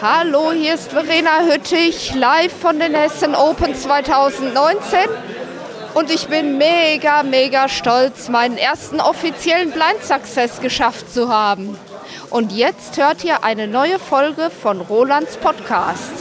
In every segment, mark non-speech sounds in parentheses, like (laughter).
Hallo, hier ist Verena Hüttich, live von den Hessen Open 2019. Und ich bin mega, mega stolz, meinen ersten offiziellen Blind Success geschafft zu haben. Und jetzt hört ihr eine neue Folge von Rolands Podcast.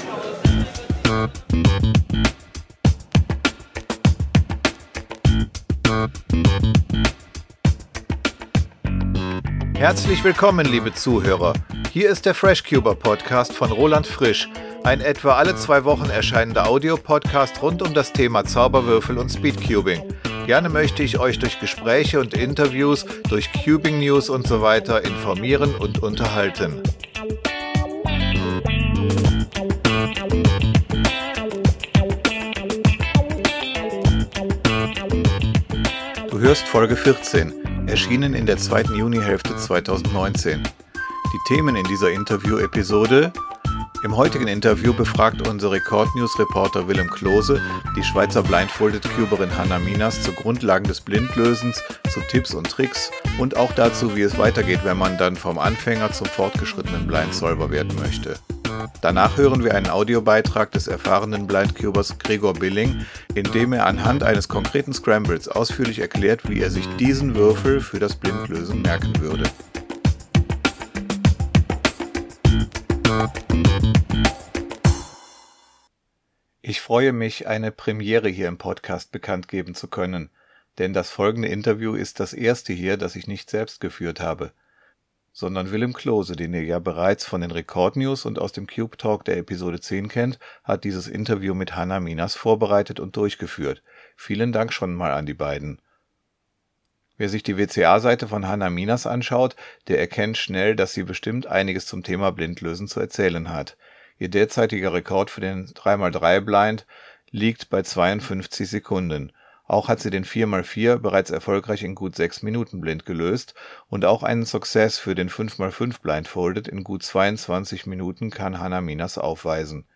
Herzlich willkommen, liebe Zuhörer. Hier ist der FreshCuber Podcast von Roland Frisch, ein etwa alle zwei Wochen erscheinender Audiopodcast rund um das Thema Zauberwürfel und Speedcubing. Gerne möchte ich euch durch Gespräche und Interviews, durch Cubing News und so weiter informieren und unterhalten. Du hörst Folge 14 erschienen in der zweiten Junihälfte 2019. Die Themen in dieser Interview-Episode im heutigen Interview befragt unser Record News Reporter Willem Klose die Schweizer Blindfolded Cuberin Hanna Minas zu Grundlagen des Blindlösens, zu Tipps und Tricks und auch dazu, wie es weitergeht, wenn man dann vom Anfänger zum fortgeschrittenen Blindsolver werden möchte. Danach hören wir einen Audiobeitrag des erfahrenen Blindcubers Gregor Billing, in dem er anhand eines konkreten Scrambles ausführlich erklärt, wie er sich diesen Würfel für das Blindlösen merken würde. Ich freue mich, eine Premiere hier im Podcast bekannt geben zu können, denn das folgende Interview ist das erste hier, das ich nicht selbst geführt habe sondern Willem Klose, den ihr ja bereits von den Record News und aus dem Cube Talk der Episode 10 kennt, hat dieses Interview mit Hanna Minas vorbereitet und durchgeführt. Vielen Dank schon mal an die beiden. Wer sich die WCA-Seite von Hanna Minas anschaut, der erkennt schnell, dass sie bestimmt einiges zum Thema Blindlösen zu erzählen hat. Ihr derzeitiger Rekord für den 3x3 Blind liegt bei 52 Sekunden. Auch hat sie den 4x4 bereits erfolgreich in gut 6 Minuten blind gelöst und auch einen Success für den 5x5 Blindfolded in gut 22 Minuten kann Hannah Minas aufweisen.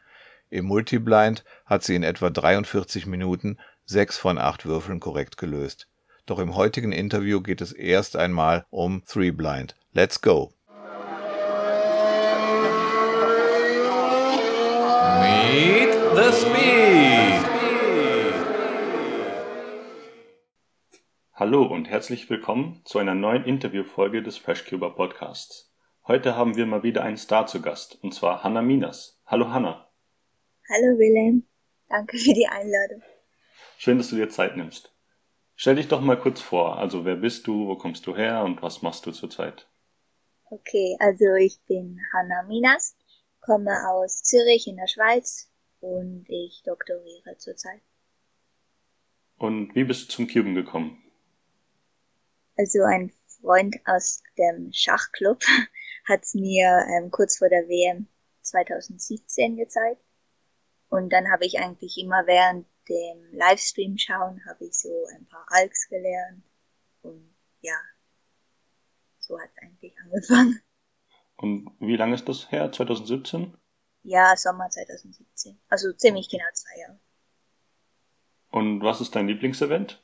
Im Multiblind hat sie in etwa 43 Minuten 6 von 8 Würfeln korrekt gelöst. Doch im heutigen Interview geht es erst einmal um 3 Blind. Let's go! Meet the Speed! Hallo und herzlich willkommen zu einer neuen Interviewfolge des FreshCuber Podcasts. Heute haben wir mal wieder einen Star zu Gast, und zwar Hanna Minas. Hallo Hanna. Hallo Willem, danke für die Einladung. Schön, dass du dir Zeit nimmst. Stell dich doch mal kurz vor, also wer bist du, wo kommst du her und was machst du zurzeit? Okay, also ich bin Hanna Minas, komme aus Zürich in der Schweiz und ich doktoriere zurzeit. Und wie bist du zum Cuben gekommen? Also ein Freund aus dem Schachclub (laughs) hat es mir ähm, kurz vor der WM 2017 gezeigt. Und dann habe ich eigentlich immer während dem Livestream schauen, habe ich so ein paar Alks gelernt. Und ja, so hat es eigentlich angefangen. Und wie lange ist das her? 2017? Ja, Sommer 2017. Also ziemlich genau zwei Jahre. Und was ist dein Lieblingsevent?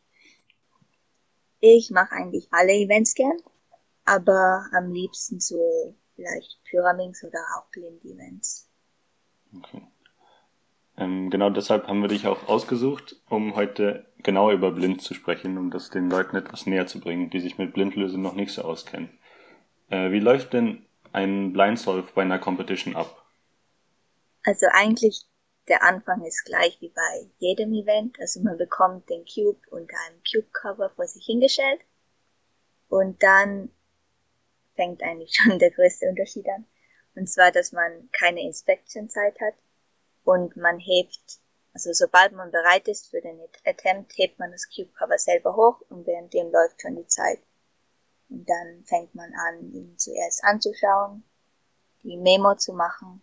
Ich mache eigentlich alle Events gern, aber am liebsten so vielleicht Pyraminx oder auch Blind-Events. Okay. Ähm, genau deshalb haben wir dich auch ausgesucht, um heute genau über Blind zu sprechen, um das den Leuten etwas näher zu bringen, die sich mit Blindlösen noch nicht so auskennen. Äh, wie läuft denn ein Blind Solve bei einer Competition ab? Also eigentlich der Anfang ist gleich wie bei jedem Event. Also man bekommt den Cube unter einem Cube-Cover vor sich hingestellt. Und dann fängt eigentlich (laughs) schon der größte Unterschied an. Und zwar, dass man keine Inspection-Zeit hat und man hebt, also sobald man bereit ist für den Attempt, hebt man das Cube-Cover selber hoch und währenddem läuft schon die Zeit. Und dann fängt man an, ihn zuerst anzuschauen, die Memo zu machen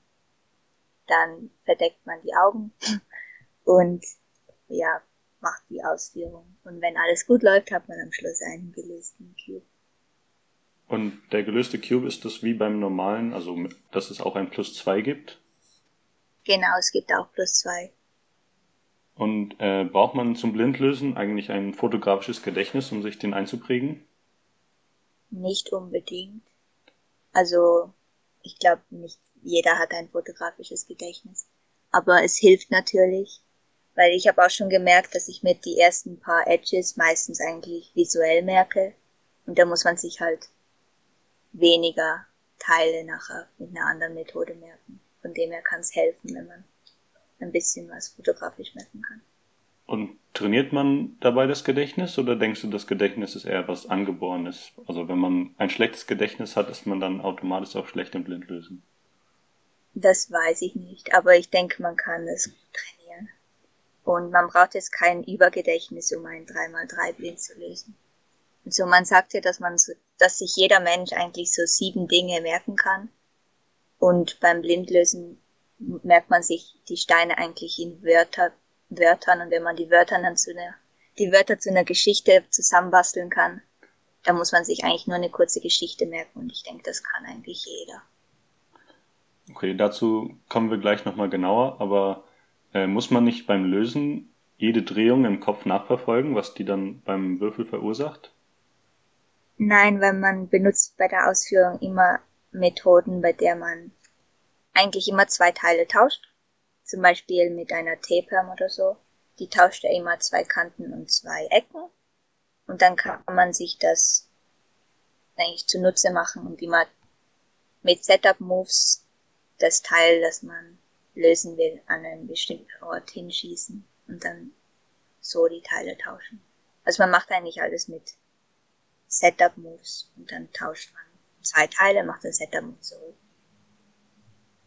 dann verdeckt man die Augen (laughs) und ja, macht die Ausführung. Und wenn alles gut läuft, hat man am Schluss einen gelösten Cube. Und der gelöste Cube ist das wie beim normalen, also dass es auch ein Plus 2 gibt? Genau, es gibt auch Plus 2. Und äh, braucht man zum Blindlösen eigentlich ein fotografisches Gedächtnis, um sich den einzuprägen? Nicht unbedingt. Also ich glaube nicht jeder hat ein fotografisches Gedächtnis. Aber es hilft natürlich, weil ich habe auch schon gemerkt, dass ich mir die ersten paar Edges meistens eigentlich visuell merke und da muss man sich halt weniger Teile nachher mit einer anderen Methode merken. Von dem her kann es helfen, wenn man ein bisschen was fotografisch merken kann. Und trainiert man dabei das Gedächtnis oder denkst du, das Gedächtnis ist eher was Angeborenes? Also wenn man ein schlechtes Gedächtnis hat, ist man dann automatisch auch schlecht im Blindlösen? Das weiß ich nicht, aber ich denke, man kann es trainieren. Und man braucht jetzt kein Übergedächtnis, um ein 3x3 blind zu lösen. Und so, man sagt ja, dass man so, dass sich jeder Mensch eigentlich so sieben Dinge merken kann. Und beim Blindlösen merkt man sich die Steine eigentlich in Wörter, Wörtern. Und wenn man die Wörter dann zu einer, die Wörter zu einer Geschichte zusammenbasteln kann, dann muss man sich eigentlich nur eine kurze Geschichte merken. Und ich denke, das kann eigentlich jeder. Okay, dazu kommen wir gleich nochmal genauer, aber äh, muss man nicht beim Lösen jede Drehung im Kopf nachverfolgen, was die dann beim Würfel verursacht? Nein, weil man benutzt bei der Ausführung immer Methoden, bei der man eigentlich immer zwei Teile tauscht. Zum Beispiel mit einer T-Perm oder so. Die tauscht ja immer zwei Kanten und zwei Ecken. Und dann kann man sich das eigentlich zunutze machen und immer mit Setup-Moves das Teil, das man lösen will, an einen bestimmten Ort hinschießen und dann so die Teile tauschen. Also man macht eigentlich alles mit Setup-Moves und dann tauscht man zwei Teile, macht ein Setup-Move zurück.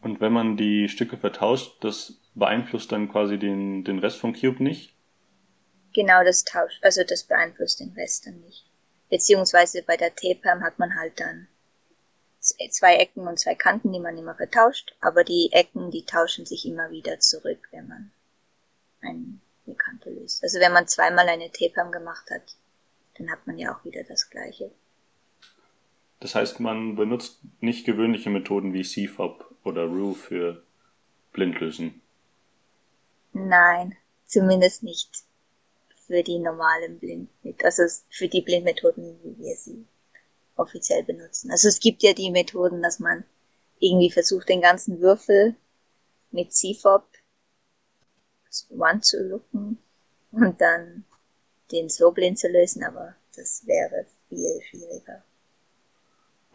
Und wenn man die Stücke vertauscht, das beeinflusst dann quasi den, den Rest vom Cube nicht? Genau, das tauscht, also das beeinflusst den Rest dann nicht. Beziehungsweise bei der T-Perm hat man halt dann zwei Ecken und zwei Kanten, die man immer vertauscht, aber die Ecken, die tauschen sich immer wieder zurück, wenn man eine Kante löst. Also wenn man zweimal eine T-Perm gemacht hat, dann hat man ja auch wieder das gleiche. Das heißt, man benutzt nicht gewöhnliche Methoden wie CFOP oder RU für Blindlösen? Nein, zumindest nicht für die normalen Blindmethoden, also für die Blindmethoden, wie wir sie offiziell benutzen. Also es gibt ja die Methoden, dass man irgendwie versucht, den ganzen Würfel mit CFOP one zu looken und dann den so blind zu lösen, aber das wäre viel schwieriger.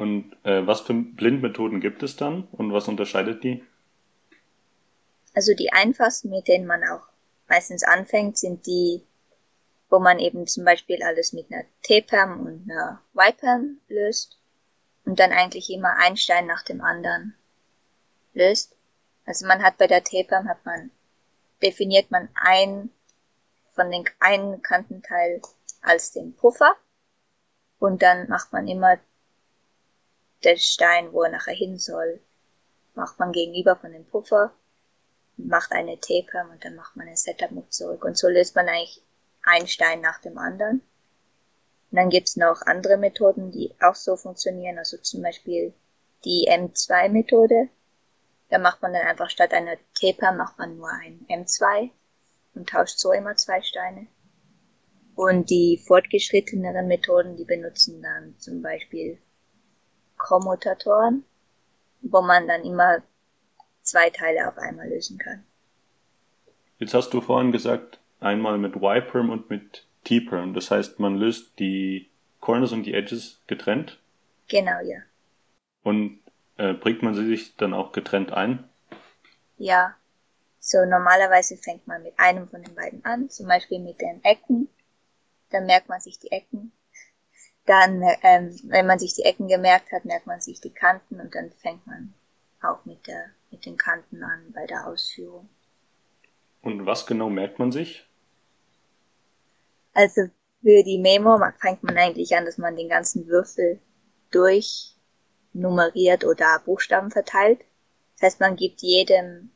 Und äh, was für Blindmethoden gibt es dann und was unterscheidet die? Also die einfachsten, mit denen man auch meistens anfängt, sind die wo man eben zum Beispiel alles mit einer T-Perm und einer Y-Perm löst und dann eigentlich immer ein Stein nach dem anderen löst. Also man hat bei der T-Perm hat man, definiert man ein von den einen Kantenteil als den Puffer und dann macht man immer den Stein, wo er nachher hin soll, macht man gegenüber von dem Puffer, macht eine T-Perm und dann macht man ein Setup-Move zurück und so löst man eigentlich ein Stein nach dem anderen. Und dann gibt's noch andere Methoden, die auch so funktionieren, also zum Beispiel die M2-Methode. Da macht man dann einfach statt einer Taper macht man nur ein M2 und tauscht so immer zwei Steine. Und die fortgeschritteneren Methoden, die benutzen dann zum Beispiel Kommutatoren, wo man dann immer zwei Teile auf einmal lösen kann. Jetzt hast du vorhin gesagt, einmal mit Y-Perm und mit T-Perm. Das heißt, man löst die Corners und die Edges getrennt. Genau, ja. Und äh, bringt man sie sich dann auch getrennt ein? Ja. So normalerweise fängt man mit einem von den beiden an, zum Beispiel mit den Ecken. Dann merkt man sich die Ecken. Dann, ähm, wenn man sich die Ecken gemerkt hat, merkt man sich die Kanten und dann fängt man auch mit der mit den Kanten an bei der Ausführung. Und was genau merkt man sich? Also für die Memo fängt man eigentlich an, dass man den ganzen Würfel durch nummeriert oder Buchstaben verteilt. Das heißt, man gibt jedem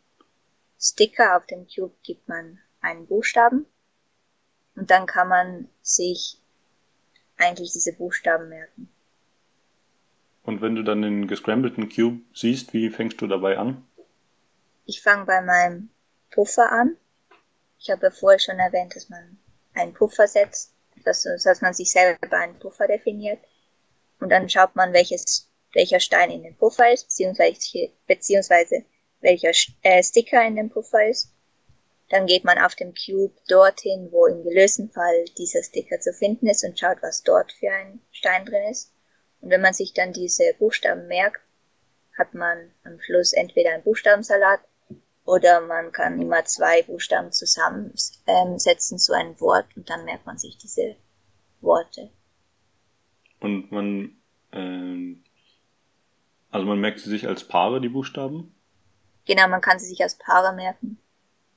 Sticker auf dem Cube gibt man einen Buchstaben und dann kann man sich eigentlich diese Buchstaben merken. Und wenn du dann den gescrambleten Cube siehst, wie fängst du dabei an? Ich fange bei meinem Puffer an. Ich habe ja vorher schon erwähnt, dass man einen Puffer setzt, dass, dass man sich selber einen Puffer definiert. Und dann schaut man, welches welcher Stein in dem Puffer ist, beziehungsweise, beziehungsweise welcher äh, Sticker in dem Puffer ist. Dann geht man auf dem Cube dorthin, wo im gelösten Fall dieser Sticker zu finden ist und schaut, was dort für ein Stein drin ist. Und wenn man sich dann diese Buchstaben merkt, hat man am Schluss entweder einen Buchstabensalat oder man kann immer zwei Buchstaben zusammensetzen zu einem Wort und dann merkt man sich diese Worte. Und man, ähm, also man merkt sie sich als Paare, die Buchstaben? Genau, man kann sie sich als Paare merken.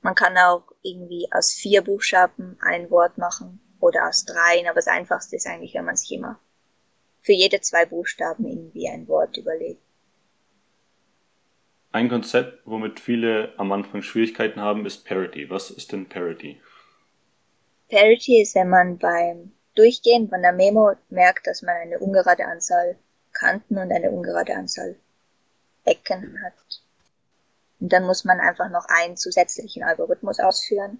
Man kann auch irgendwie aus vier Buchstaben ein Wort machen oder aus dreien, aber das einfachste ist eigentlich, wenn man sich immer für jede zwei Buchstaben irgendwie ein Wort überlegt. Ein Konzept, womit viele am Anfang Schwierigkeiten haben, ist Parity. Was ist denn Parity? Parity ist, wenn man beim Durchgehen von der Memo merkt, dass man eine ungerade Anzahl Kanten und eine ungerade Anzahl Ecken hat. Und dann muss man einfach noch einen zusätzlichen Algorithmus ausführen.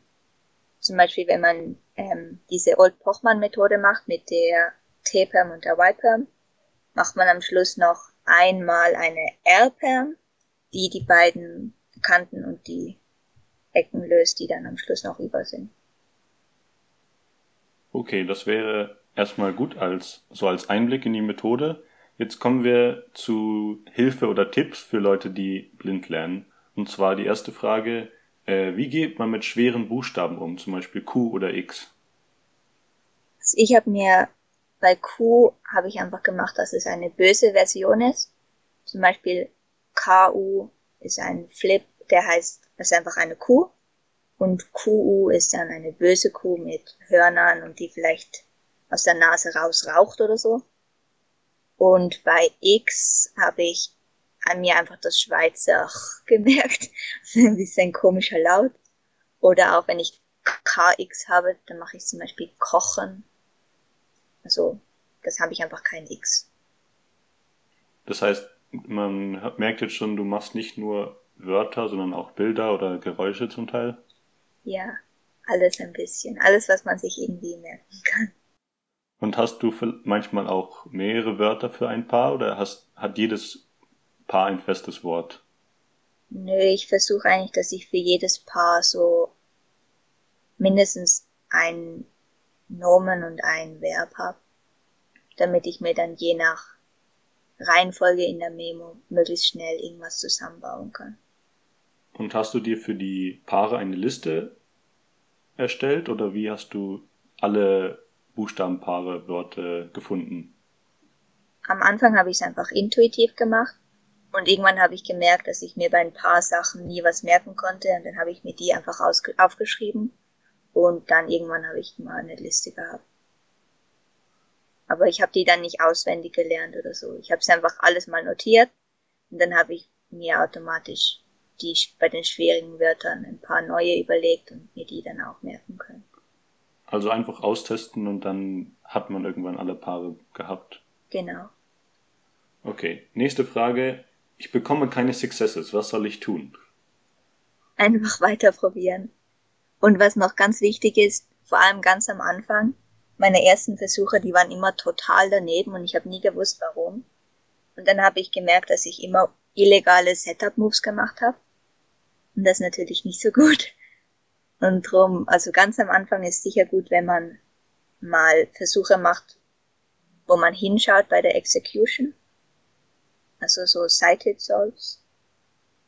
Zum Beispiel, wenn man ähm, diese Old-Pochmann-Methode macht mit der T-Perm und der Y-Perm, macht man am Schluss noch einmal eine R-Perm, die die beiden Kanten und die Ecken löst, die dann am Schluss noch über sind. Okay, das wäre erstmal gut als so als Einblick in die Methode. Jetzt kommen wir zu Hilfe oder Tipps für Leute, die blind lernen. Und zwar die erste Frage, äh, wie geht man mit schweren Buchstaben um, zum Beispiel Q oder X? Also ich habe mir bei Q habe ich einfach gemacht, dass es eine böse Version ist. Zum Beispiel KU ist ein Flip, der heißt, das ist einfach eine Kuh. Und QU ist dann eine böse Kuh mit Hörnern und die vielleicht aus der Nase raus raucht oder so. Und bei X habe ich an mir einfach das Schweizer gemerkt. (laughs) ein bisschen komischer Laut. Oder auch wenn ich KX habe, dann mache ich zum Beispiel Kochen. Also, das habe ich einfach kein X. Das heißt, man merkt jetzt schon, du machst nicht nur Wörter, sondern auch Bilder oder Geräusche zum Teil. Ja, alles ein bisschen. Alles, was man sich irgendwie merken kann. Und hast du manchmal auch mehrere Wörter für ein Paar oder hast, hat jedes Paar ein festes Wort? Nö, ich versuche eigentlich, dass ich für jedes Paar so mindestens ein Nomen und ein Verb habe, damit ich mir dann je nach Reihenfolge in der Memo möglichst schnell irgendwas zusammenbauen kann. Und hast du dir für die Paare eine Liste erstellt oder wie hast du alle Buchstabenpaare Wörter gefunden? Am Anfang habe ich es einfach intuitiv gemacht und irgendwann habe ich gemerkt, dass ich mir bei ein paar Sachen nie was merken konnte und dann habe ich mir die einfach aufgeschrieben und dann irgendwann habe ich mal eine Liste gehabt. Aber ich habe die dann nicht auswendig gelernt oder so. Ich habe es einfach alles mal notiert und dann habe ich mir automatisch die bei den schwierigen Wörtern ein paar neue überlegt und mir die dann auch merken können. Also einfach austesten und dann hat man irgendwann alle Paare gehabt. Genau. Okay, nächste Frage. Ich bekomme keine Successes. Was soll ich tun? Einfach weiter probieren. Und was noch ganz wichtig ist, vor allem ganz am Anfang, meine ersten Versuche, die waren immer total daneben und ich habe nie gewusst, warum. Und dann habe ich gemerkt, dass ich immer illegale Setup-Moves gemacht habe. Und das ist natürlich nicht so gut. Und drum, also ganz am Anfang ist sicher gut, wenn man mal Versuche macht, wo man hinschaut bei der Execution also so Cited Solves,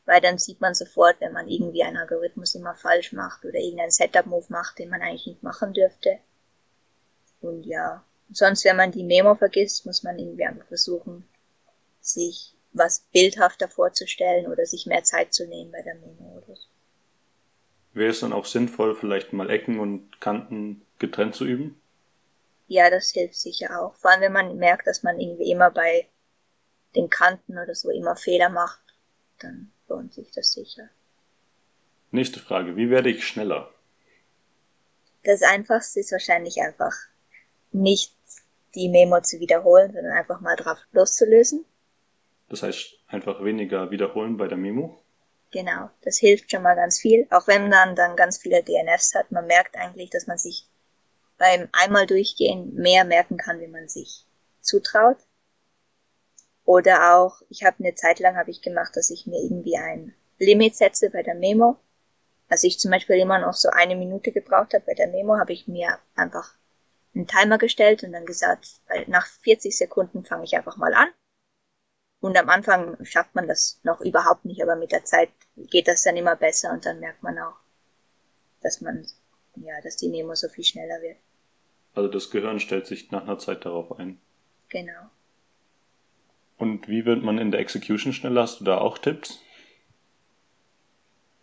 weil dann sieht man sofort, wenn man irgendwie einen Algorithmus immer falsch macht oder irgendeinen Setup-Move macht, den man eigentlich nicht machen dürfte. Und ja, sonst, wenn man die Memo vergisst, muss man irgendwie einfach versuchen, sich was bildhafter vorzustellen oder sich mehr Zeit zu nehmen bei der Memo oder so. Wäre es dann auch sinnvoll, vielleicht mal Ecken und Kanten getrennt zu üben? Ja, das hilft sicher auch. Vor allem, wenn man merkt, dass man irgendwie immer bei den Kanten oder so immer Fehler macht, dann lohnt sich das sicher. Nächste Frage. Wie werde ich schneller? Das einfachste ist wahrscheinlich einfach nicht die Memo zu wiederholen, sondern einfach mal drauf loszulösen. Das heißt einfach weniger wiederholen bei der Memo? Genau, das hilft schon mal ganz viel. Auch wenn man dann ganz viele DNFs hat, man merkt eigentlich, dass man sich beim einmal durchgehen mehr merken kann, wie man sich zutraut. Oder auch, ich habe eine Zeit lang habe ich gemacht, dass ich mir irgendwie ein Limit setze bei der Memo. Also ich zum Beispiel immer noch so eine Minute gebraucht habe bei der Memo, habe ich mir einfach einen Timer gestellt und dann gesagt, nach 40 Sekunden fange ich einfach mal an. Und am Anfang schafft man das noch überhaupt nicht, aber mit der Zeit geht das dann immer besser und dann merkt man auch, dass man, ja, dass die Memo so viel schneller wird. Also das Gehirn stellt sich nach einer Zeit darauf ein. Genau. Und wie wird man in der Execution schneller? Hast du da auch Tipps?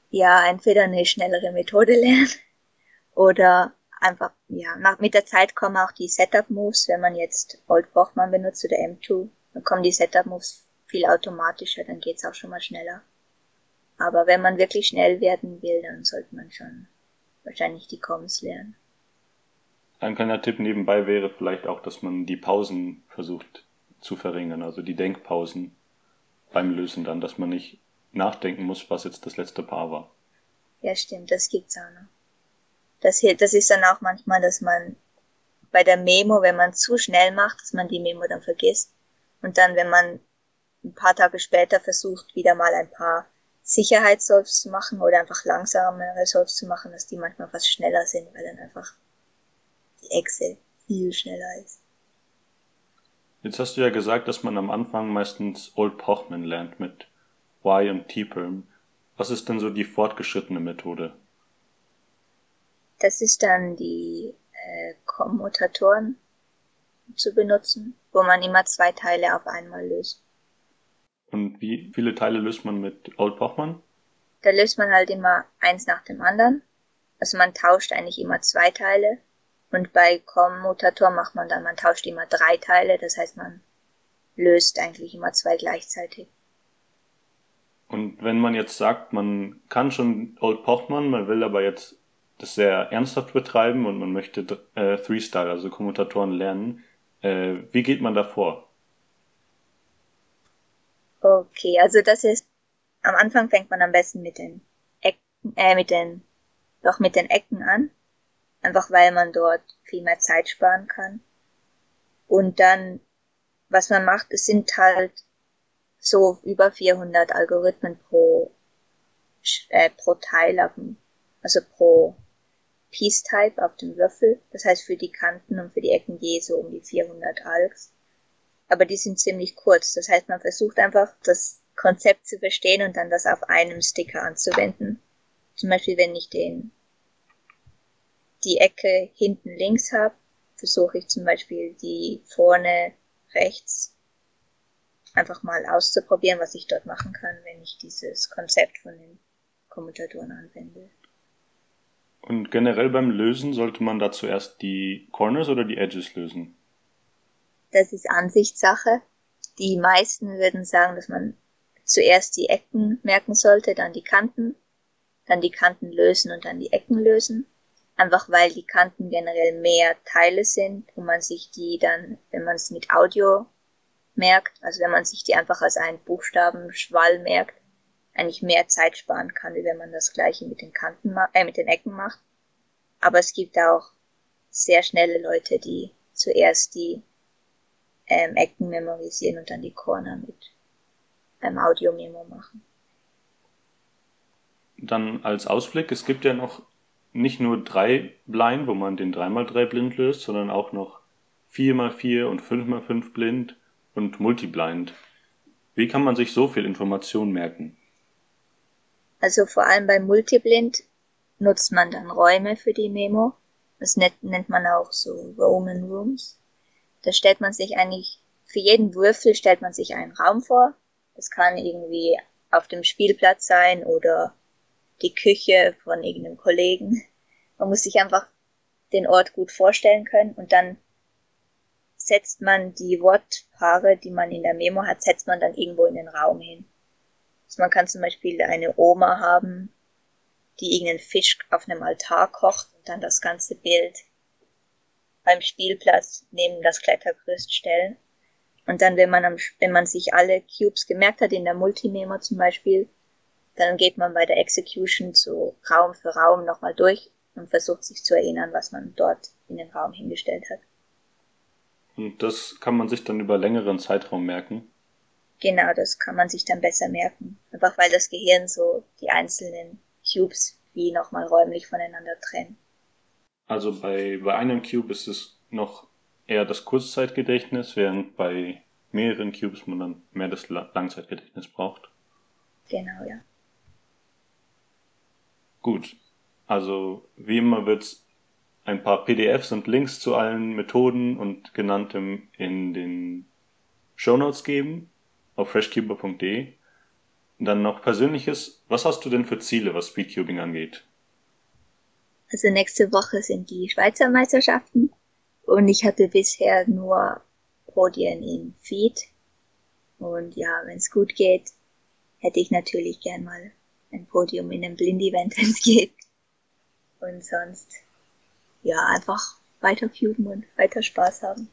Ja, entweder eine schnellere Methode lernen (laughs) oder einfach, ja, nach, mit der Zeit kommen auch die Setup-Moves, wenn man jetzt Old Bochmann benutzt oder M2, dann kommen die Setup-Moves viel automatischer, dann geht's auch schon mal schneller. Aber wenn man wirklich schnell werden will, dann sollte man schon wahrscheinlich die Comms lernen. Ein kleiner Tipp nebenbei wäre vielleicht auch, dass man die Pausen versucht zu verringern, also die Denkpausen beim Lösen dann, dass man nicht nachdenken muss, was jetzt das letzte Paar war. Ja, stimmt, das gibt's auch noch. Das, das ist dann auch manchmal, dass man bei der Memo, wenn man zu schnell macht, dass man die Memo dann vergisst. Und dann, wenn man ein paar Tage später versucht, wieder mal ein paar Sicherheitssolves zu machen oder einfach langsamere Solves zu machen, dass die manchmal fast schneller sind, weil dann einfach die Excel viel schneller ist. Jetzt hast du ja gesagt, dass man am Anfang meistens Old Pochman lernt mit Y und T-Perm. Was ist denn so die fortgeschrittene Methode? Das ist dann die äh, Kommutatoren zu benutzen, wo man immer zwei Teile auf einmal löst. Und wie viele Teile löst man mit Old Pochmann? Da löst man halt immer eins nach dem anderen. Also man tauscht eigentlich immer zwei Teile und bei Kommutator macht man dann, man tauscht immer drei Teile, das heißt man löst eigentlich immer zwei gleichzeitig. Und wenn man jetzt sagt, man kann schon Old Pochmann, man will aber jetzt das sehr ernsthaft betreiben und man möchte äh, Three-Style, also Kommutatoren lernen, äh, wie geht man da vor? Okay, also das ist, am Anfang fängt man am besten mit den Ecken, äh, mit den, doch mit den Ecken an. Einfach weil man dort viel mehr Zeit sparen kann. Und dann, was man macht, es sind halt so über 400 Algorithmen pro, äh, pro Teil auf dem, also pro Piece Type auf dem Würfel. Das heißt für die Kanten und für die Ecken je so um die 400 Algs. Aber die sind ziemlich kurz. Das heißt, man versucht einfach das Konzept zu verstehen und dann das auf einem Sticker anzuwenden. Zum Beispiel, wenn ich den die Ecke hinten links habe, versuche ich zum Beispiel die vorne rechts einfach mal auszuprobieren, was ich dort machen kann, wenn ich dieses Konzept von den Kommutatoren anwende. Und generell beim Lösen sollte man da zuerst die Corners oder die Edges lösen? Das ist Ansichtssache. Die meisten würden sagen, dass man zuerst die Ecken merken sollte, dann die Kanten, dann die Kanten lösen und dann die Ecken lösen. Einfach weil die Kanten generell mehr Teile sind und man sich die dann, wenn man es mit Audio merkt, also wenn man sich die einfach als einen Buchstabenschwall merkt, eigentlich mehr Zeit sparen kann, wie wenn man das gleiche mit den Kanten, äh, mit den Ecken macht. Aber es gibt auch sehr schnelle Leute, die zuerst die ähm, Ecken memorisieren und dann die Corner mit einem Audio-Memo machen. Dann als Ausblick, es gibt ja noch nicht nur drei Blind, wo man den 3x3 blind löst, sondern auch noch 4x4 und 5x5 blind und Multiblind. Wie kann man sich so viel Information merken? Also vor allem beim Multiblind nutzt man dann Räume für die Memo. Das nennt man auch so Roman Rooms. Da stellt man sich eigentlich, für jeden Würfel stellt man sich einen Raum vor. Das kann irgendwie auf dem Spielplatz sein oder die Küche von irgendeinem Kollegen. Man muss sich einfach den Ort gut vorstellen können und dann setzt man die Wortpaare, die man in der Memo hat, setzt man dann irgendwo in den Raum hin. Also man kann zum Beispiel eine Oma haben, die irgendeinen Fisch auf einem Altar kocht und dann das ganze Bild beim Spielplatz neben das Klettergerüst stellen. Und dann, wenn man, am, wenn man sich alle Cubes gemerkt hat, in der Multimemo zum Beispiel, dann geht man bei der Execution so Raum für Raum nochmal durch und versucht sich zu erinnern, was man dort in den Raum hingestellt hat. Und das kann man sich dann über längeren Zeitraum merken? Genau, das kann man sich dann besser merken. Einfach weil das Gehirn so die einzelnen Cubes wie nochmal räumlich voneinander trennt. Also bei, bei einem Cube ist es noch eher das Kurzzeitgedächtnis, während bei mehreren Cubes man dann mehr das Langzeitgedächtnis braucht. Genau, ja. Gut. Also wie immer wird es ein paar PDFs und Links zu allen Methoden und genanntem in den Show Notes geben auf freshcuber.de. Dann noch persönliches. Was hast du denn für Ziele, was Speedcubing angeht? Also nächste Woche sind die Schweizer Meisterschaften und ich hatte bisher nur Podien in Feed. Und ja, wenn es gut geht, hätte ich natürlich gern mal ein Podium in einem Blind-Event, (laughs) wenn es geht. Und sonst, ja, einfach weiter cuben und weiter Spaß haben.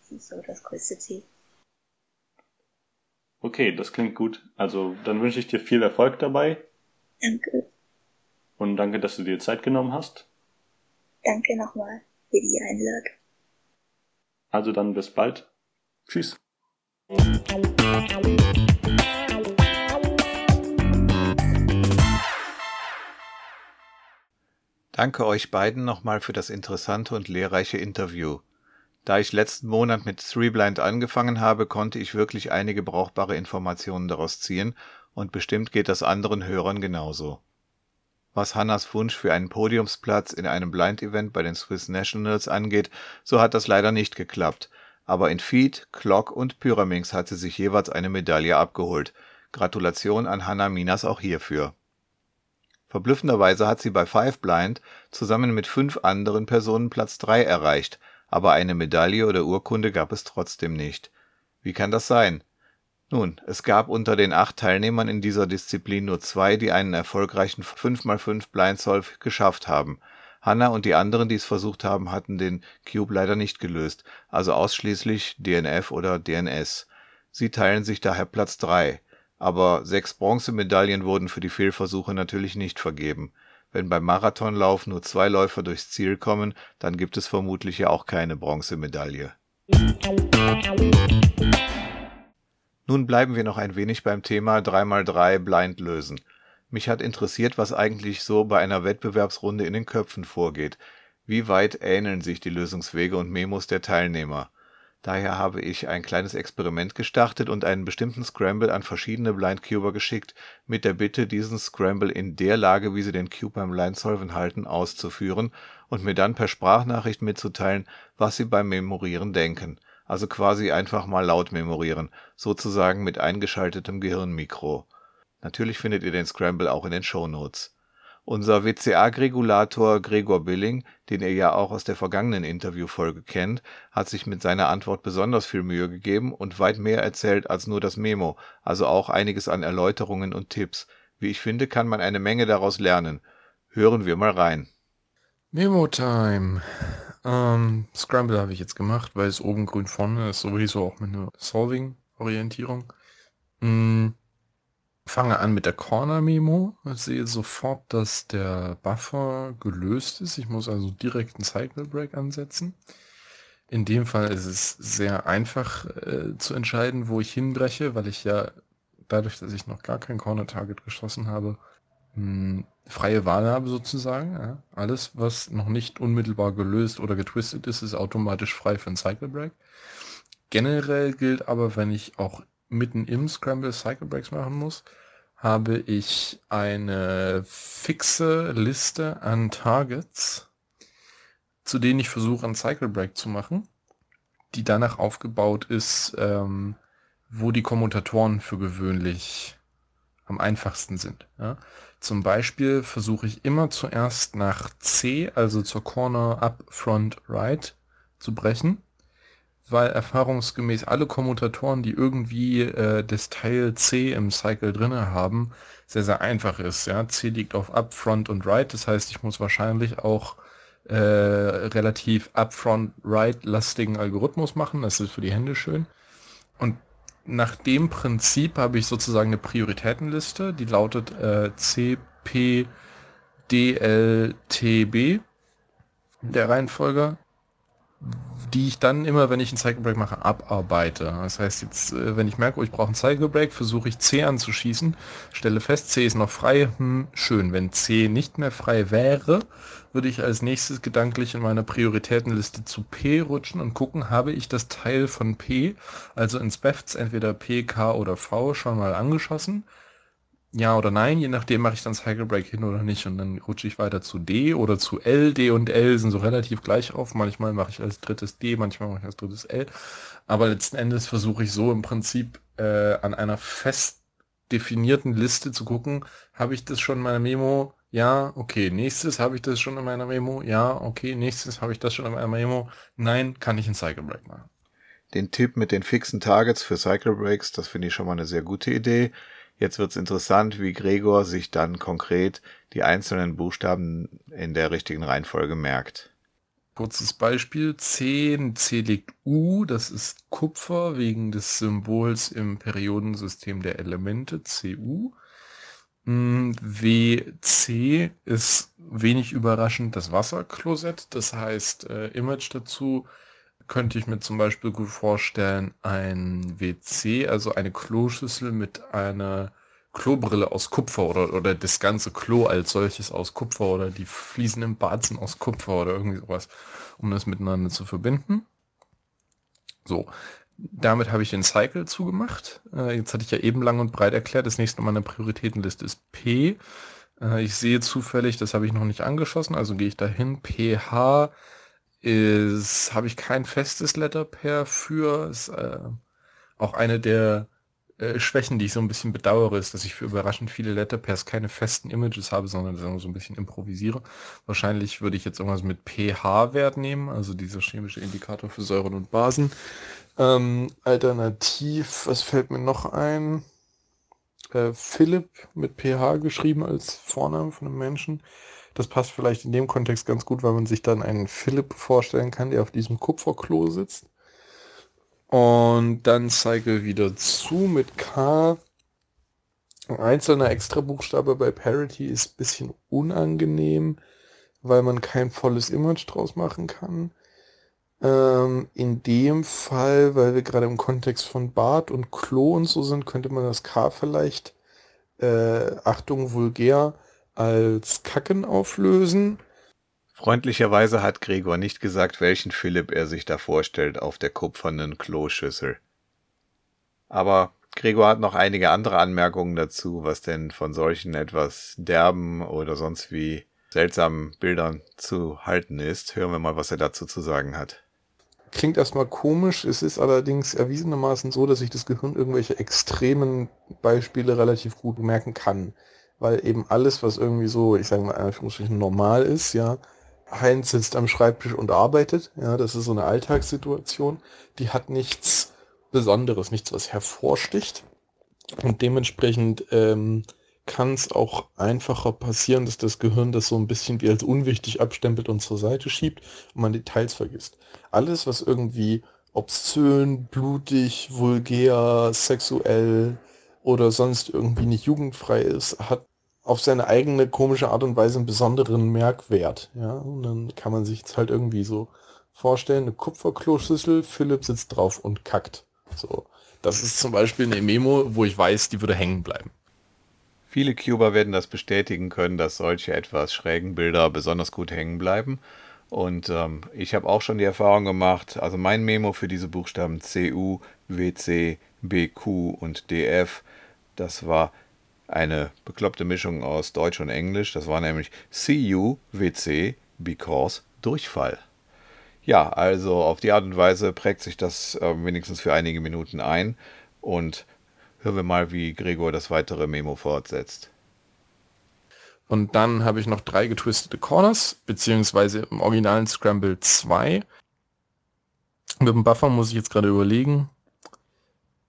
Das ist so das größte Ziel. Okay, das klingt gut. Also dann wünsche ich dir viel Erfolg dabei. Danke. Und danke, dass du dir Zeit genommen hast. Danke nochmal für die Einladung. Also dann bis bald. Tschüss. Danke euch beiden nochmal für das interessante und lehrreiche Interview. Da ich letzten Monat mit Threeblind angefangen habe, konnte ich wirklich einige brauchbare Informationen daraus ziehen und bestimmt geht das anderen Hörern genauso. Was Hannas Wunsch für einen Podiumsplatz in einem Blind-Event bei den Swiss Nationals angeht, so hat das leider nicht geklappt. Aber in Feed, Clock und Pyraminx hat sie sich jeweils eine Medaille abgeholt. Gratulation an Hannah Minas auch hierfür. Verblüffenderweise hat sie bei Five Blind zusammen mit fünf anderen Personen Platz drei erreicht, aber eine Medaille oder Urkunde gab es trotzdem nicht. Wie kann das sein? Nun, es gab unter den acht Teilnehmern in dieser Disziplin nur zwei, die einen erfolgreichen 5x5 Blindsolve geschafft haben. Hanna und die anderen, die es versucht haben, hatten den Cube leider nicht gelöst, also ausschließlich DNF oder DNS. Sie teilen sich daher Platz drei aber sechs Bronzemedaillen wurden für die Fehlversuche natürlich nicht vergeben. Wenn beim Marathonlauf nur zwei Läufer durchs Ziel kommen, dann gibt es vermutlich ja auch keine Bronzemedaille. Nun bleiben wir noch ein wenig beim Thema 3x3 Blind lösen. Mich hat interessiert, was eigentlich so bei einer Wettbewerbsrunde in den Köpfen vorgeht. Wie weit ähneln sich die Lösungswege und Memos der Teilnehmer? Daher habe ich ein kleines Experiment gestartet und einen bestimmten Scramble an verschiedene Blindcuber geschickt, mit der Bitte, diesen Scramble in der Lage, wie sie den Cube beim Blindsolven halten, auszuführen und mir dann per Sprachnachricht mitzuteilen, was sie beim Memorieren denken. Also quasi einfach mal laut memorieren, sozusagen mit eingeschaltetem Gehirnmikro. Natürlich findet ihr den Scramble auch in den Shownotes unser WCA-Regulator Gregor Billing, den ihr ja auch aus der vergangenen Interviewfolge kennt, hat sich mit seiner Antwort besonders viel Mühe gegeben und weit mehr erzählt als nur das Memo, also auch einiges an Erläuterungen und Tipps. Wie ich finde, kann man eine Menge daraus lernen. Hören wir mal rein. Memo Time. Ähm, Scramble habe ich jetzt gemacht, weil es oben grün vorne ist, sowieso auch mit einer Solving-Orientierung. Hm, fange an mit der Corner-Memo. Sehe sofort, dass der Buffer gelöst ist. Ich muss also direkt einen Cycle Break ansetzen. In dem Fall ist es sehr einfach äh, zu entscheiden, wo ich hinbreche, weil ich ja dadurch, dass ich noch gar kein Corner-Target geschossen habe, mh, hm, freie Wahl habe sozusagen. Ja. Alles, was noch nicht unmittelbar gelöst oder getwistet ist, ist automatisch frei für einen Cycle Break. Generell gilt aber, wenn ich auch mitten im Scramble Cycle Breaks machen muss, habe ich eine fixe Liste an Targets, zu denen ich versuche, einen Cycle Break zu machen, die danach aufgebaut ist, ähm, wo die Kommutatoren für gewöhnlich am einfachsten sind. Ja. Zum Beispiel versuche ich immer zuerst nach C, also zur Corner Up Front Right, zu brechen weil erfahrungsgemäß alle Kommutatoren, die irgendwie äh, das Teil C im Cycle drinne haben, sehr, sehr einfach ist. Ja? C liegt auf Upfront und Right, das heißt, ich muss wahrscheinlich auch äh, relativ Upfront Right-lastigen Algorithmus machen, das ist für die Hände schön. Und nach dem Prinzip habe ich sozusagen eine Prioritätenliste, die lautet äh, C, der Reihenfolge die ich dann immer, wenn ich einen Cycle Break mache, abarbeite. Das heißt jetzt, äh, wenn ich merke, oh, ich brauche einen Cycle Break, versuche ich C anzuschießen, stelle fest, C ist noch frei, hm, schön. Wenn C nicht mehr frei wäre, würde ich als nächstes gedanklich in meiner Prioritätenliste zu P rutschen und gucken, habe ich das Teil von P, also ins BEFTs entweder P, K oder V schon mal angeschossen ja oder nein, je nachdem mache ich dann Cycle Break hin oder nicht und dann rutsche ich weiter zu D oder zu L. D und L sind so relativ gleich auf. Manchmal mache ich als drittes D, manchmal mache ich als drittes L. Aber letzten Endes versuche ich so im Prinzip äh, an einer fest definierten Liste zu gucken, habe ich das schon in meiner Memo? Ja, okay. Nächstes habe ich das schon in meiner Memo? Ja, okay. Nächstes habe ich das schon in meiner Memo? Nein, kann ich einen Cycle Break machen. Den Tipp mit den fixen Targets für Cycle Breaks, das finde ich schon mal eine sehr gute Idee. Jetzt wird's interessant, wie Gregor sich dann konkret die einzelnen Buchstaben in der richtigen Reihenfolge merkt. Kurzes Beispiel, C, C liegt U, das ist Kupfer wegen des Symbols im Periodensystem der Elemente, CU. Hm, WC ist wenig überraschend das Wasserklosett, das heißt äh, Image dazu könnte ich mir zum Beispiel gut vorstellen, ein WC, also eine Kloschüssel mit einer Klobrille aus Kupfer oder, oder das ganze Klo als solches aus Kupfer oder die Bad sind aus Kupfer oder irgendwie sowas, um das miteinander zu verbinden. So, damit habe ich den Cycle zugemacht. Äh, jetzt hatte ich ja eben lang und breit erklärt, das nächste auf meiner Prioritätenliste ist P. Äh, ich sehe zufällig, das habe ich noch nicht angeschossen, also gehe ich dahin, PH ist, habe ich kein festes Letterpair für. Ist äh, auch eine der äh, Schwächen, die ich so ein bisschen bedauere, ist, dass ich für überraschend viele Letterpairs keine festen Images habe, sondern so ein bisschen improvisiere. Wahrscheinlich würde ich jetzt irgendwas mit pH-Wert nehmen, also dieser chemische Indikator für Säuren und Basen. Ähm, alternativ, was fällt mir noch ein? Äh, Philipp mit pH geschrieben als Vorname von einem Menschen. Das passt vielleicht in dem Kontext ganz gut, weil man sich dann einen Philipp vorstellen kann, der auf diesem Kupferklo sitzt. Und dann Cycle wieder zu mit K. Ein einzelner Extra-Buchstabe bei Parity ist ein bisschen unangenehm, weil man kein volles Image draus machen kann. Ähm, in dem Fall, weil wir gerade im Kontext von Bart und Klo und so sind, könnte man das K vielleicht, äh, Achtung, vulgär, als Kacken auflösen. Freundlicherweise hat Gregor nicht gesagt, welchen Philipp er sich da vorstellt auf der kupfernen Kloschüssel. Aber Gregor hat noch einige andere Anmerkungen dazu, was denn von solchen etwas derben oder sonst wie seltsamen Bildern zu halten ist. Hören wir mal, was er dazu zu sagen hat. Klingt erstmal komisch, es ist allerdings erwiesenermaßen so, dass sich das Gehirn irgendwelche extremen Beispiele relativ gut merken kann weil eben alles, was irgendwie so, ich sage mal, Anführungsstrichen normal ist, ja, Heinz sitzt am Schreibtisch und arbeitet, ja, das ist so eine Alltagssituation, die hat nichts Besonderes, nichts, was hervorsticht. Und dementsprechend ähm, kann es auch einfacher passieren, dass das Gehirn das so ein bisschen wie als unwichtig abstempelt und zur Seite schiebt und man Details vergisst. Alles, was irgendwie obszön, blutig, vulgär, sexuell, oder sonst irgendwie nicht jugendfrei ist, hat auf seine eigene komische Art und Weise einen besonderen Merkwert. Ja, und dann kann man sich jetzt halt irgendwie so vorstellen, eine Kupferkloschüssel, Philipp sitzt drauf und kackt. So. Das ist zum Beispiel eine Memo, wo ich weiß, die würde hängen bleiben. Viele Cuber werden das bestätigen können, dass solche etwas schrägen Bilder besonders gut hängen bleiben. Und ähm, ich habe auch schon die Erfahrung gemacht, also mein Memo für diese Buchstaben CU, WC, BQ und DF das war eine bekloppte Mischung aus Deutsch und Englisch. Das war nämlich CU WC because Durchfall. Ja, also auf die Art und Weise prägt sich das äh, wenigstens für einige Minuten ein und hören wir mal, wie Gregor das weitere Memo fortsetzt. Und dann habe ich noch drei getwistete Corners, beziehungsweise im originalen Scramble 2. Mit dem Buffer muss ich jetzt gerade überlegen,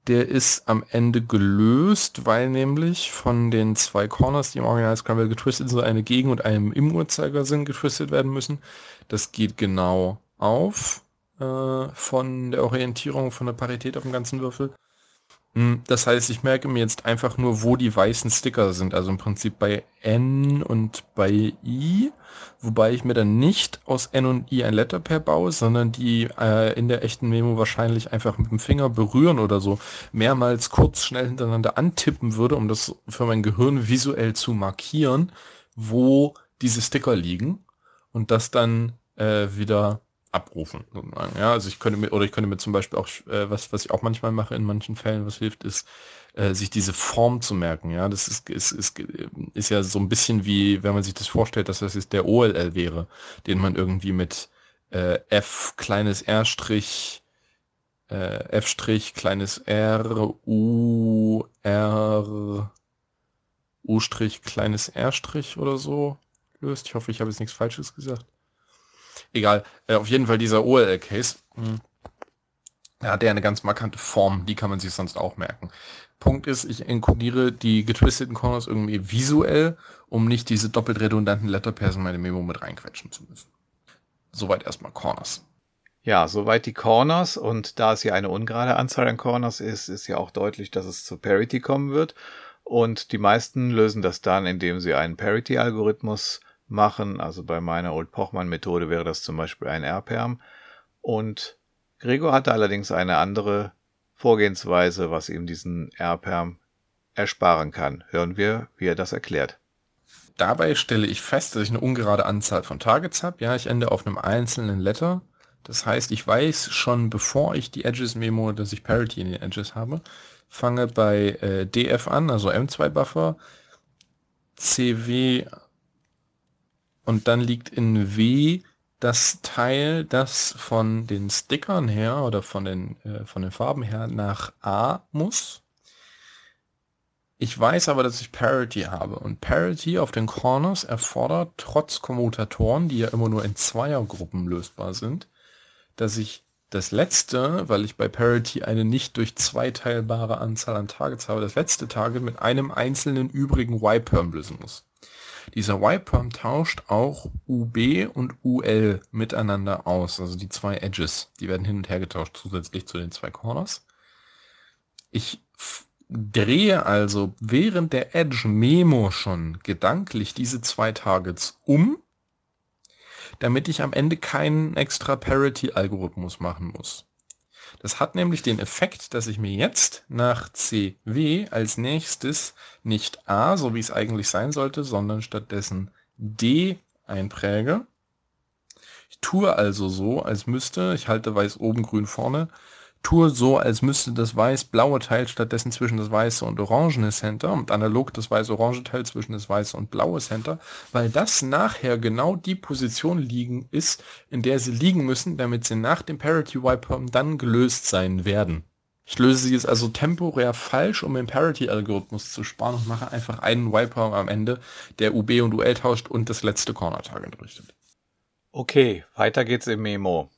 der ist am Ende gelöst, weil nämlich von den zwei Corners, die im Original Scramble getwistet sind, eine Gegen- und einem im Uhrzeigersinn getwistet werden müssen. Das geht genau auf äh, von der Orientierung, von der Parität auf dem ganzen Würfel. Hm, das heißt, ich merke mir jetzt einfach nur, wo die weißen Sticker sind. Also im Prinzip bei N und bei I. Wobei ich mir dann nicht aus N und I ein Letterpair baue, sondern die äh, in der echten Memo wahrscheinlich einfach mit dem Finger berühren oder so mehrmals kurz schnell hintereinander antippen würde, um das für mein Gehirn visuell zu markieren, wo diese Sticker liegen und das dann äh, wieder abrufen. Sozusagen. Ja, also ich könnte mir, oder ich könnte mir zum Beispiel auch, äh, was, was ich auch manchmal mache in manchen Fällen, was hilft, ist, äh, sich diese Form zu merken. Ja, das ist, ist, ist, ist ja so ein bisschen wie, wenn man sich das vorstellt, dass das jetzt der OLL wäre, den man irgendwie mit äh, F kleines R Strich äh, F Strich kleines R U R U Strich kleines R Strich oder so löst. Ich hoffe, ich habe jetzt nichts Falsches gesagt. Egal, äh, auf jeden Fall dieser OLL-Case. Hm. Da hat er eine ganz markante Form, die kann man sich sonst auch merken. Punkt ist, ich encodiere die getwisteten Corners irgendwie visuell, um nicht diese doppelt redundanten Letterpairs in meine Memo mit reinquetschen zu müssen. Soweit erstmal Corners. Ja, soweit die Corners und da es hier eine ungerade Anzahl an Corners ist, ist ja auch deutlich, dass es zu Parity kommen wird. Und die meisten lösen das dann, indem sie einen Parity-Algorithmus machen. Also bei meiner Old-Pochmann-Methode wäre das zum Beispiel ein R-Perm. Und Gregor hatte allerdings eine andere Vorgehensweise, was ihm diesen R-Perm ersparen kann. Hören wir, wie er das erklärt. Dabei stelle ich fest, dass ich eine ungerade Anzahl von Targets habe. Ja, ich ende auf einem einzelnen Letter. Das heißt, ich weiß schon, bevor ich die Edges memo, dass ich Parity in den Edges habe, fange bei äh, DF an, also M2 Buffer, CW und dann liegt in W das Teil, das von den Stickern her oder von den, äh, von den Farben her nach A muss. Ich weiß aber, dass ich Parity habe und Parity auf den Corners erfordert trotz Kommutatoren, die ja immer nur in Zweiergruppen lösbar sind, dass ich das letzte, weil ich bei Parity eine nicht durch zwei teilbare Anzahl an Targets habe, das letzte Target mit einem einzelnen übrigen Y-Perm lösen muss. Dieser Y-Perm tauscht auch UB und UL miteinander aus, also die zwei Edges. Die werden hin und her getauscht zusätzlich zu den zwei Corners. Ich drehe also während der Edge Memo schon gedanklich diese zwei Targets um, damit ich am Ende keinen extra Parity-Algorithmus machen muss. Das hat nämlich den Effekt, dass ich mir jetzt nach CW als nächstes nicht A, so wie es eigentlich sein sollte, sondern stattdessen D einpräge. Ich tue also so, als müsste, ich halte weiß oben, grün vorne, tue so, als müsste das weiß-blaue Teil stattdessen zwischen das weiße und orangene Center und analog das weiß-orange Teil zwischen das weiße und blaue Center, weil das nachher genau die Position liegen ist, in der sie liegen müssen, damit sie nach dem Parity Wiper dann gelöst sein werden. Ich löse sie jetzt also temporär falsch, um den Parity-Algorithmus zu sparen und mache einfach einen Wiper am Ende, der UB und UL tauscht und das letzte Corner-Target richtet. Okay, weiter geht's im Memo.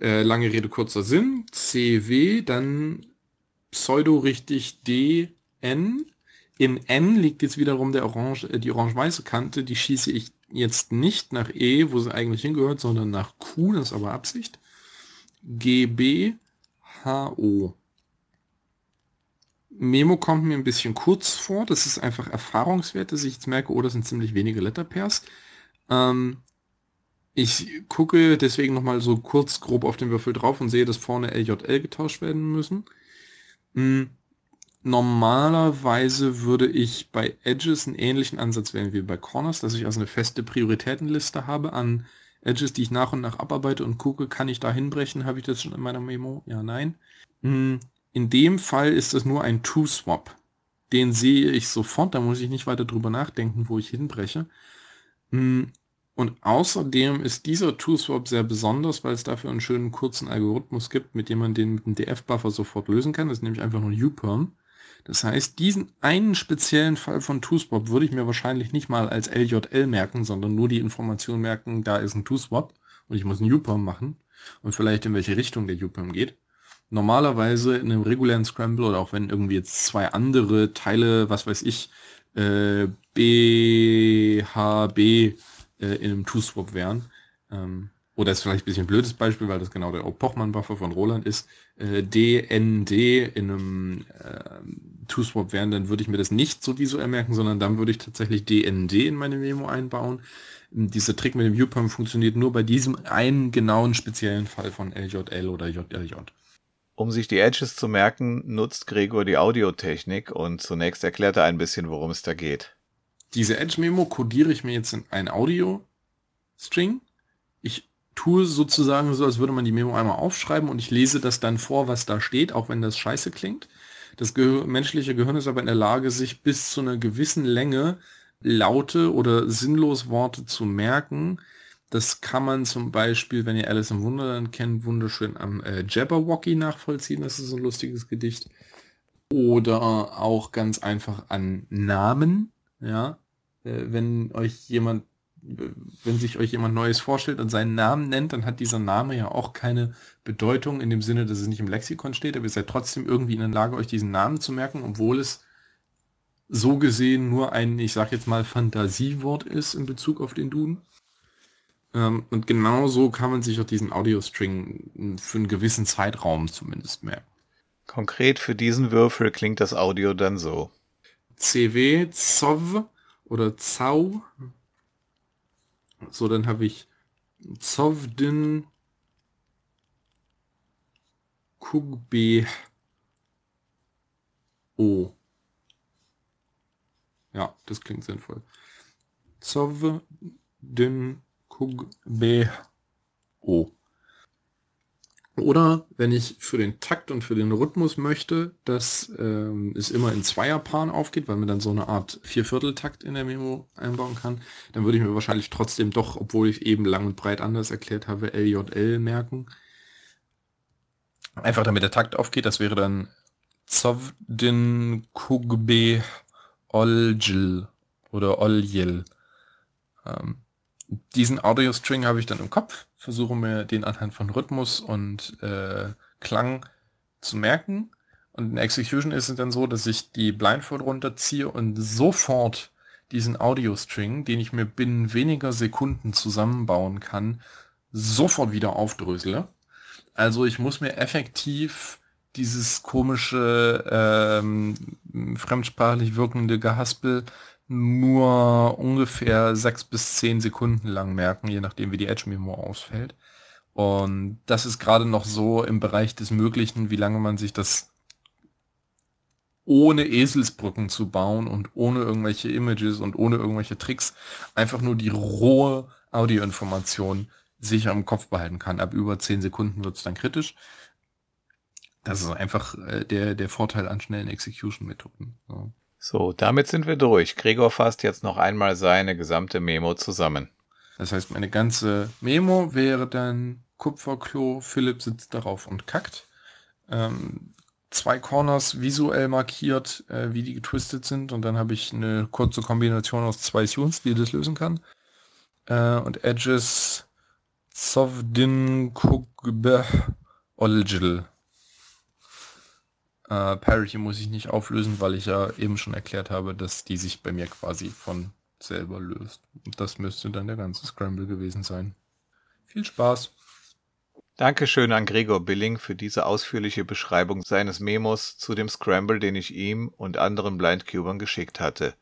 Äh, lange Rede, kurzer Sinn. CW, dann pseudo richtig DN. In N liegt jetzt wiederum der orange, äh, die orange-weiße Kante. Die schieße ich jetzt nicht nach E, wo sie eigentlich hingehört, sondern nach Q. Das ist aber Absicht. GB, HO. Memo kommt mir ein bisschen kurz vor. Das ist einfach Erfahrungswert, dass ich jetzt merke, oh, das sind ziemlich wenige Letterpairs. Ähm, ich gucke deswegen nochmal so kurz grob auf den Würfel drauf und sehe, dass vorne LJL getauscht werden müssen. Hm. Normalerweise würde ich bei Edges einen ähnlichen Ansatz wählen wie bei Corners, dass ich also eine feste Prioritätenliste habe an Edges, die ich nach und nach abarbeite und gucke, kann ich da hinbrechen? Habe ich das schon in meiner Memo? Ja, nein. Hm. In dem Fall ist es nur ein To-Swap. Den sehe ich sofort, da muss ich nicht weiter drüber nachdenken, wo ich hinbreche. Hm. Und außerdem ist dieser ToSwap sehr besonders, weil es dafür einen schönen kurzen Algorithmus gibt, mit dem man den mit dem DF-Buffer sofort lösen kann. Das ist nämlich einfach nur UPerm. Das heißt, diesen einen speziellen Fall von ToSwap würde ich mir wahrscheinlich nicht mal als LJL merken, sondern nur die Information merken, da ist ein ToSwap und ich muss einen UPerm machen und vielleicht in welche Richtung der UPerm geht. Normalerweise in einem regulären Scramble oder auch wenn irgendwie jetzt zwei andere Teile, was weiß ich, äh, BHB äh, in einem Two-Swap wären. Ähm, oder ist vielleicht ein bisschen ein blödes Beispiel, weil das genau der Pochmann-Buffer von Roland ist, äh, DND in einem äh, Two-Swap wären, dann würde ich mir das nicht so visuell merken, sondern dann würde ich tatsächlich DND in meine Memo einbauen. Dieser Trick mit dem UPAM funktioniert nur bei diesem einen genauen speziellen Fall von LJL oder JLJ. Um sich die Edges zu merken, nutzt Gregor die Audiotechnik und zunächst erklärt er ein bisschen, worum es da geht. Diese Edge-Memo codiere ich mir jetzt in ein Audio-String. Ich tue sozusagen so, als würde man die Memo einmal aufschreiben und ich lese das dann vor, was da steht, auch wenn das scheiße klingt. Das Gehir menschliche Gehirn ist aber in der Lage, sich bis zu einer gewissen Länge Laute oder sinnlos Worte zu merken. Das kann man zum Beispiel, wenn ihr Alice im Wunderland kennt, wunderschön am äh, Jabberwocky nachvollziehen. Das ist ein lustiges Gedicht. Oder auch ganz einfach an Namen. Ja, äh, wenn euch jemand wenn sich euch jemand Neues vorstellt und seinen Namen nennt, dann hat dieser Name ja auch keine Bedeutung in dem Sinne, dass es nicht im Lexikon steht, aber ihr seid trotzdem irgendwie in der Lage, euch diesen Namen zu merken, obwohl es so gesehen nur ein, ich sag jetzt mal, Fantasiewort ist in Bezug auf den Duden. Ähm, und genauso kann man sich auch diesen Audio-String für einen gewissen Zeitraum zumindest merken. Konkret für diesen Würfel klingt das Audio dann so. CW, ZOV oder ZAU so, dann habe ich Zovdin Kugbe O. Ja, das klingt sinnvoll. Zovdin Kugbe O. Oder wenn ich für den Takt und für den Rhythmus möchte, dass ähm, es immer in Zweierpaaren aufgeht, weil man dann so eine Art Viervierteltakt in der Memo einbauen kann, dann würde ich mir wahrscheinlich trotzdem doch, obwohl ich eben lang und breit anders erklärt habe, LJL merken. Einfach damit der Takt aufgeht, das wäre dann Zovdin Kugbe Oljil oder Oljil. Ähm, diesen Audio-String habe ich dann im Kopf, versuche mir den anhand von Rhythmus und äh, Klang zu merken. Und in Execution ist es dann so, dass ich die Blindfold runterziehe und sofort diesen Audio-String, den ich mir binnen weniger Sekunden zusammenbauen kann, sofort wieder aufdrösele. Also ich muss mir effektiv dieses komische, ähm, fremdsprachlich wirkende Gehaspel nur ungefähr sechs bis zehn Sekunden lang merken, je nachdem wie die Edge-Memo ausfällt. Und das ist gerade noch so im Bereich des Möglichen, wie lange man sich das ohne Eselsbrücken zu bauen und ohne irgendwelche Images und ohne irgendwelche Tricks einfach nur die rohe Audioinformation sicher im Kopf behalten kann. Ab über zehn Sekunden wird es dann kritisch. Das ist einfach äh, der, der Vorteil an schnellen Execution-Methoden. So. So, damit sind wir durch. Gregor fasst jetzt noch einmal seine gesamte Memo zusammen. Das heißt, meine ganze Memo wäre dann Kupferklo, Philipp sitzt darauf und kackt. Ähm, zwei Corners visuell markiert, äh, wie die getwistet sind. Und dann habe ich eine kurze Kombination aus zwei Tunes, die das lösen kann. Äh, und Edges Sovdin Kugbe Olgil. Äh, Parity muss ich nicht auflösen, weil ich ja eben schon erklärt habe, dass die sich bei mir quasi von selber löst. Und das müsste dann der ganze Scramble gewesen sein. Viel Spaß! Dankeschön an Gregor Billing für diese ausführliche Beschreibung seines Memos zu dem Scramble, den ich ihm und anderen Blindcubern geschickt hatte.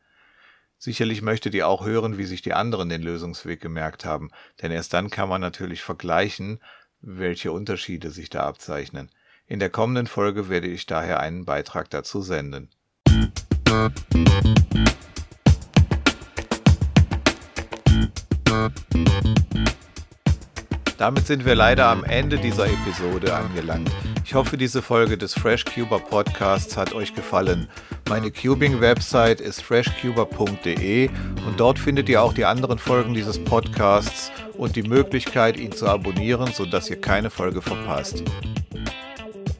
Sicherlich möchtet ihr auch hören, wie sich die anderen den Lösungsweg gemerkt haben, denn erst dann kann man natürlich vergleichen, welche Unterschiede sich da abzeichnen. In der kommenden Folge werde ich daher einen Beitrag dazu senden. Damit sind wir leider am Ende dieser Episode angelangt. Ich hoffe, diese Folge des FreshCuber Podcasts hat euch gefallen. Meine Cubing-Website ist freshcuber.de und dort findet ihr auch die anderen Folgen dieses Podcasts und die Möglichkeit, ihn zu abonnieren, sodass ihr keine Folge verpasst.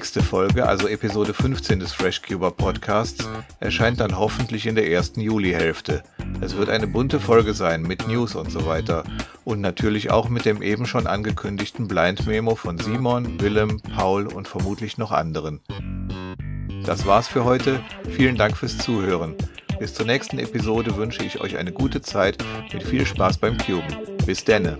nächste Folge, also Episode 15 des FreshCuber Podcasts, erscheint dann hoffentlich in der ersten Julihälfte. Es wird eine bunte Folge sein mit News und so weiter und natürlich auch mit dem eben schon angekündigten Blind Memo von Simon, Willem, Paul und vermutlich noch anderen. Das war's für heute. Vielen Dank fürs Zuhören. Bis zur nächsten Episode wünsche ich euch eine gute Zeit mit viel Spaß beim Cuben. Bis denne.